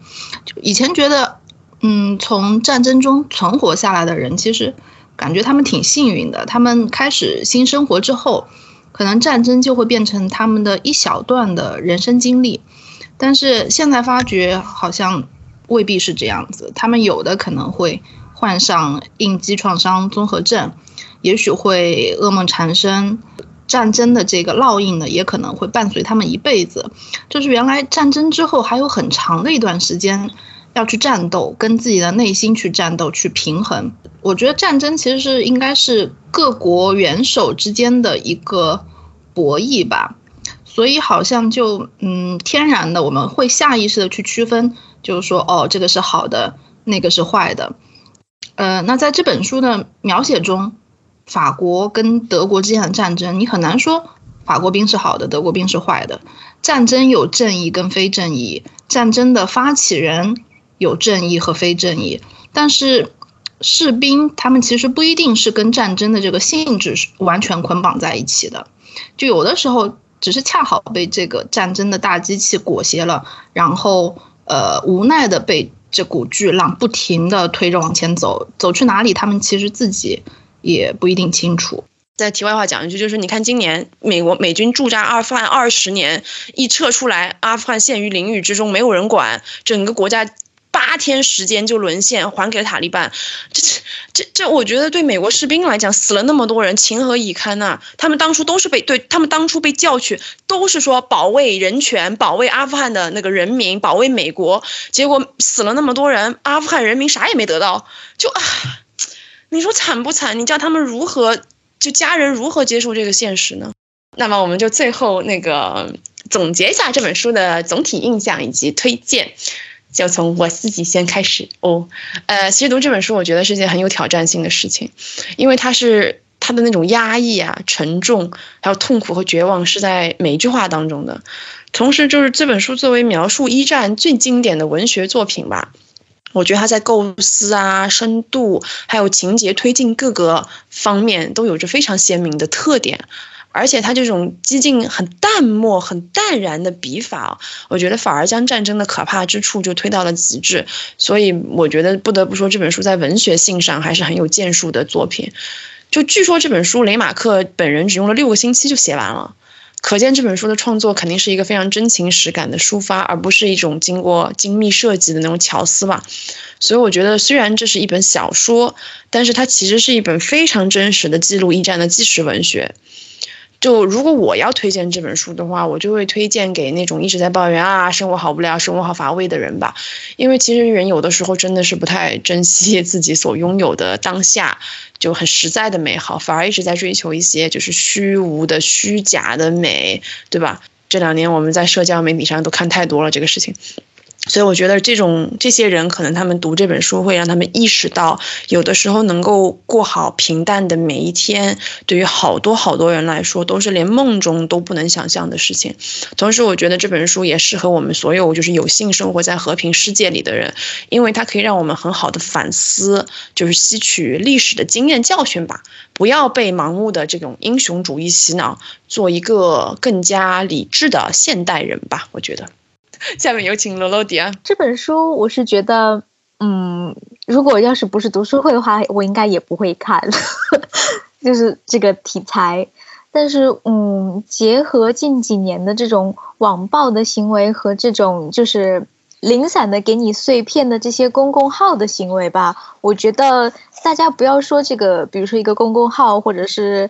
就以前觉得，嗯，从战争中存活下来的人，其实感觉他们挺幸运的。他们开始新生活之后，可能战争就会变成他们的一小段的人生经历。但是现在发觉，好像未必是这样子。他们有的可能会患上应激创伤综合症。也许会噩梦缠身，战争的这个烙印呢，也可能会伴随他们一辈子。就是原来战争之后还有很长的一段时间要去战斗，跟自己的内心去战斗，去平衡。我觉得战争其实是应该是各国元首之间的一个博弈吧，所以好像就嗯，天然的我们会下意识的去区分，就是说哦，这个是好的，那个是坏的。呃，那在这本书的描写中。法国跟德国之间的战争，你很难说法国兵是好的，德国兵是坏的。战争有正义跟非正义，战争的发起人有正义和非正义，但是士兵他们其实不一定是跟战争的这个性质是完全捆绑在一起的，就有的时候只是恰好被这个战争的大机器裹挟了，然后呃无奈的被这股巨浪不停的推着往前走，走去哪里他们其实自己。也不一定清楚。在题外话讲一句，就是你看，今年美国美军驻扎阿富汗二十年，一撤出来，阿富汗陷于囹圄之中，没有人管，整个国家八天时间就沦陷，还给了塔利班。这这这，我觉得对美国士兵来讲，死了那么多人，情何以堪呐？他们当初都是被对他们当初被叫去，都是说保卫人权、保卫阿富汗的那个人民、保卫美国，结果死了那么多人，阿富汗人民啥也没得到，就啊，你说惨不惨？你叫他们如何就家人如何接受这个现实呢？那么我们就最后那个总结一下这本书的总体印象以及推荐。就从我自己先开始哦，呃，其实读这本书，我觉得是件很有挑战性的事情，因为它是它的那种压抑啊、沉重，还有痛苦和绝望，是在每一句话当中的。同时，就是这本书作为描述一战最经典的文学作品吧，我觉得它在构思啊、深度，还有情节推进各个方面，都有着非常鲜明的特点。而且他这种激进、很淡漠、很淡然的笔法，我觉得反而将战争的可怕之处就推到了极致。所以我觉得不得不说，这本书在文学性上还是很有建树的作品。就据说这本书雷马克本人只用了六个星期就写完了，可见这本书的创作肯定是一个非常真情实感的抒发，而不是一种经过精密设计的那种巧思吧。所以我觉得，虽然这是一本小说，但是它其实是一本非常真实的记录一战的纪实文学。就如果我要推荐这本书的话，我就会推荐给那种一直在抱怨啊生活好无聊、生活好乏味的人吧。因为其实人有的时候真的是不太珍惜自己所拥有的当下，就很实在的美好，反而一直在追求一些就是虚无的、虚假的美，对吧？这两年我们在社交媒体上都看太多了这个事情。所以我觉得这种这些人可能他们读这本书会让他们意识到，有的时候能够过好平淡的每一天，对于好多好多人来说都是连梦中都不能想象的事情。同时，我觉得这本书也适合我们所有就是有幸生活在和平世界里的人，因为它可以让我们很好的反思，就是吸取历史的经验教训吧，不要被盲目的这种英雄主义洗脑，做一个更加理智的现代人吧。我觉得。[LAUGHS] 下面有请罗罗迪啊。这本书我是觉得，嗯，如果要是不是读书会的话，我应该也不会看，[LAUGHS] 就是这个题材。但是，嗯，结合近几年的这种网暴的行为和这种就是零散的给你碎片的这些公共号的行为吧，我觉得大家不要说这个，比如说一个公共号或者是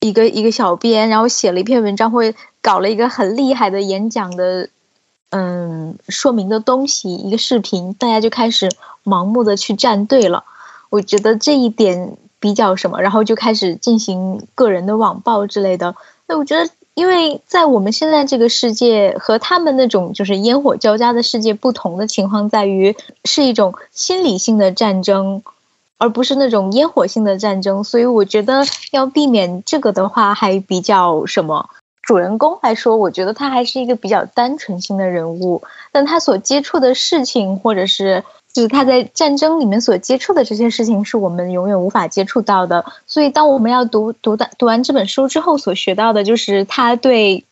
一个一个小编，然后写了一篇文章，会搞了一个很厉害的演讲的。嗯，说明的东西一个视频，大家就开始盲目的去站队了。我觉得这一点比较什么，然后就开始进行个人的网暴之类的。那我觉得，因为在我们现在这个世界和他们那种就是烟火交加的世界不同的情况在于，是一种心理性的战争，而不是那种烟火性的战争。所以我觉得要避免这个的话，还比较什么。主人公来说，我觉得他还是一个比较单纯性的人物，但他所接触的事情，或者是就是他在战争里面所接触的这些事情，是我们永远无法接触到的。所以，当我们要读读的读完这本书之后，所学到的就是他对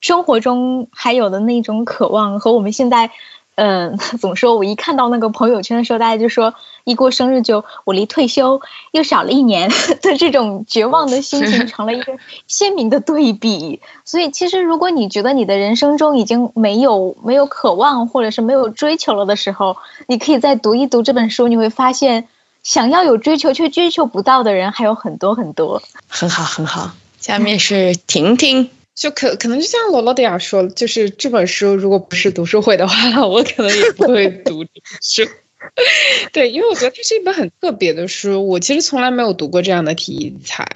生活中还有的那种渴望，和我们现在。嗯，[LAUGHS] 怎么说？我一看到那个朋友圈的时候，大家就说一过生日就我离退休又少了一年 [LAUGHS] 的这种绝望的心情，成了一个鲜明的对比。所以，其实如果你觉得你的人生中已经没有没有渴望或者是没有追求了的时候，你可以再读一读这本书，你会发现，想要有追求却追求不到的人还有很多很多。很好，很好。下面是婷婷。就可可能就像罗罗迪亚说，就是这本书如果不是读书会的话，[LAUGHS] 我可能也不会读这本书。[LAUGHS] 对，因为我觉得它是一本很特别的书，我其实从来没有读过这样的题材。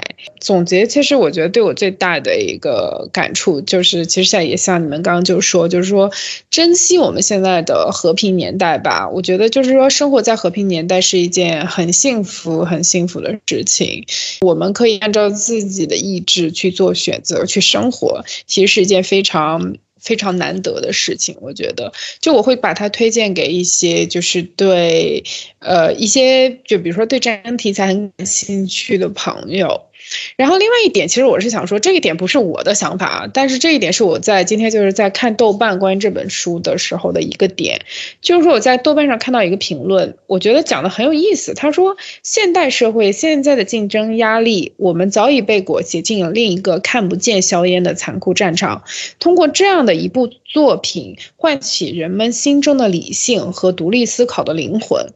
总结，其实我觉得对我最大的一个感触就是，其实现在也像你们刚刚就说，就是说珍惜我们现在的和平年代吧。我觉得就是说，生活在和平年代是一件很幸福、很幸福的事情。我们可以按照自己的意志去做选择、去生活，其实是一件非常。非常难得的事情，我觉得，就我会把它推荐给一些，就是对，呃，一些就比如说对战争题材很感兴趣的朋友，然后另外一点，其实我是想说，这一点不是我的想法啊，但是这一点是我在今天就是在看豆瓣关于这本书的时候的一个点，就是说我在豆瓣上看到一个评论，我觉得讲的很有意思。他说，现代社会现在的竞争压力，我们早已被裹挟进了另一个看不见硝烟的残酷战场。通过这样的一部作品，唤起人们心中的理性和独立思考的灵魂。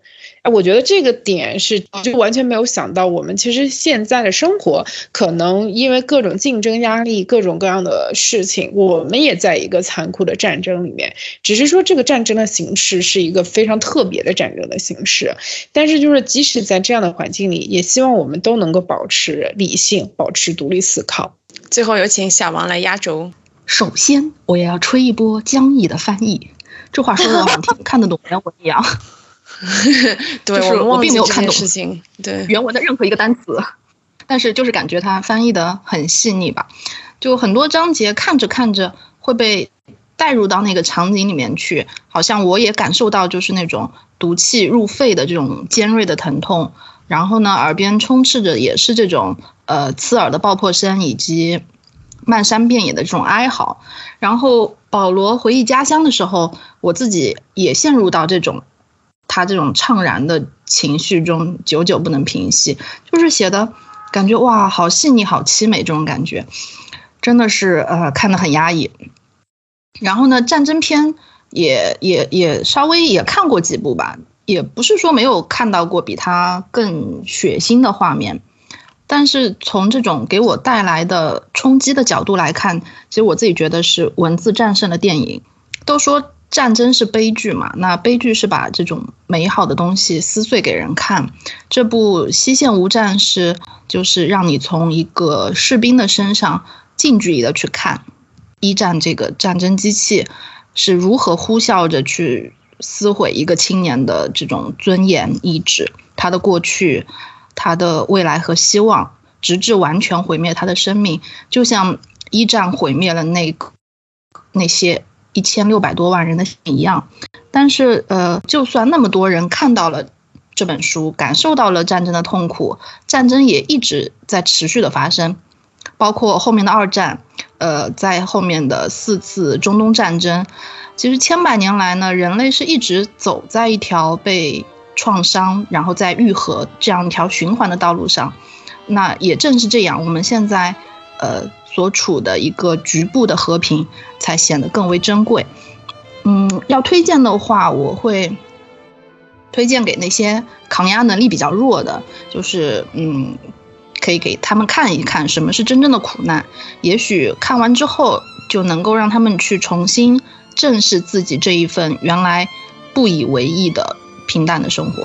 哎，我觉得这个点是就完全没有想到，我们其实现在的生活可能因为各种竞争压力、各种各样的事情，我们也在一个残酷的战争里面。只是说这个战争的形式是一个非常特别的战争的形式，但是就是即使在这样的环境里，也希望我们都能够保持理性，保持独立思考。最后有请小王来压轴。首先，我也要吹一波江毅的翻译，这话说的好像看得懂原文一样。[LAUGHS] 对，就是我并没有看懂事情，对。原文的任何一个单词，但是就是感觉它翻译的很细腻吧，就很多章节看着看着会被带入到那个场景里面去，好像我也感受到就是那种毒气入肺的这种尖锐的疼痛，然后呢，耳边充斥着也是这种呃刺耳的爆破声以及漫山遍野的这种哀嚎，然后保罗回忆家乡的时候，我自己也陷入到这种。他这种怅然的情绪中，久久不能平息，就是写的感觉哇，好细腻，好凄美，这种感觉真的是呃，看得很压抑。然后呢，战争片也也也稍微也看过几部吧，也不是说没有看到过比它更血腥的画面，但是从这种给我带来的冲击的角度来看，其实我自己觉得是文字战胜了电影。都说。战争是悲剧嘛？那悲剧是把这种美好的东西撕碎给人看。这部《西线无战事》就是让你从一个士兵的身上近距离的去看一战这个战争机器是如何呼啸着去撕毁一个青年的这种尊严、意志，他的过去、他的未来和希望，直至完全毁灭他的生命，就像一战毁灭了那个那些。一千六百多万人的一样，但是呃，就算那么多人看到了这本书，感受到了战争的痛苦，战争也一直在持续的发生，包括后面的二战，呃，在后面的四次中东战争，其实千百年来呢，人类是一直走在一条被创伤然后再愈合这样一条循环的道路上，那也正是这样，我们现在呃。所处的一个局部的和平才显得更为珍贵。嗯，要推荐的话，我会推荐给那些抗压能力比较弱的，就是嗯，可以给他们看一看什么是真正的苦难。也许看完之后，就能够让他们去重新正视自己这一份原来不以为意的平淡的生活。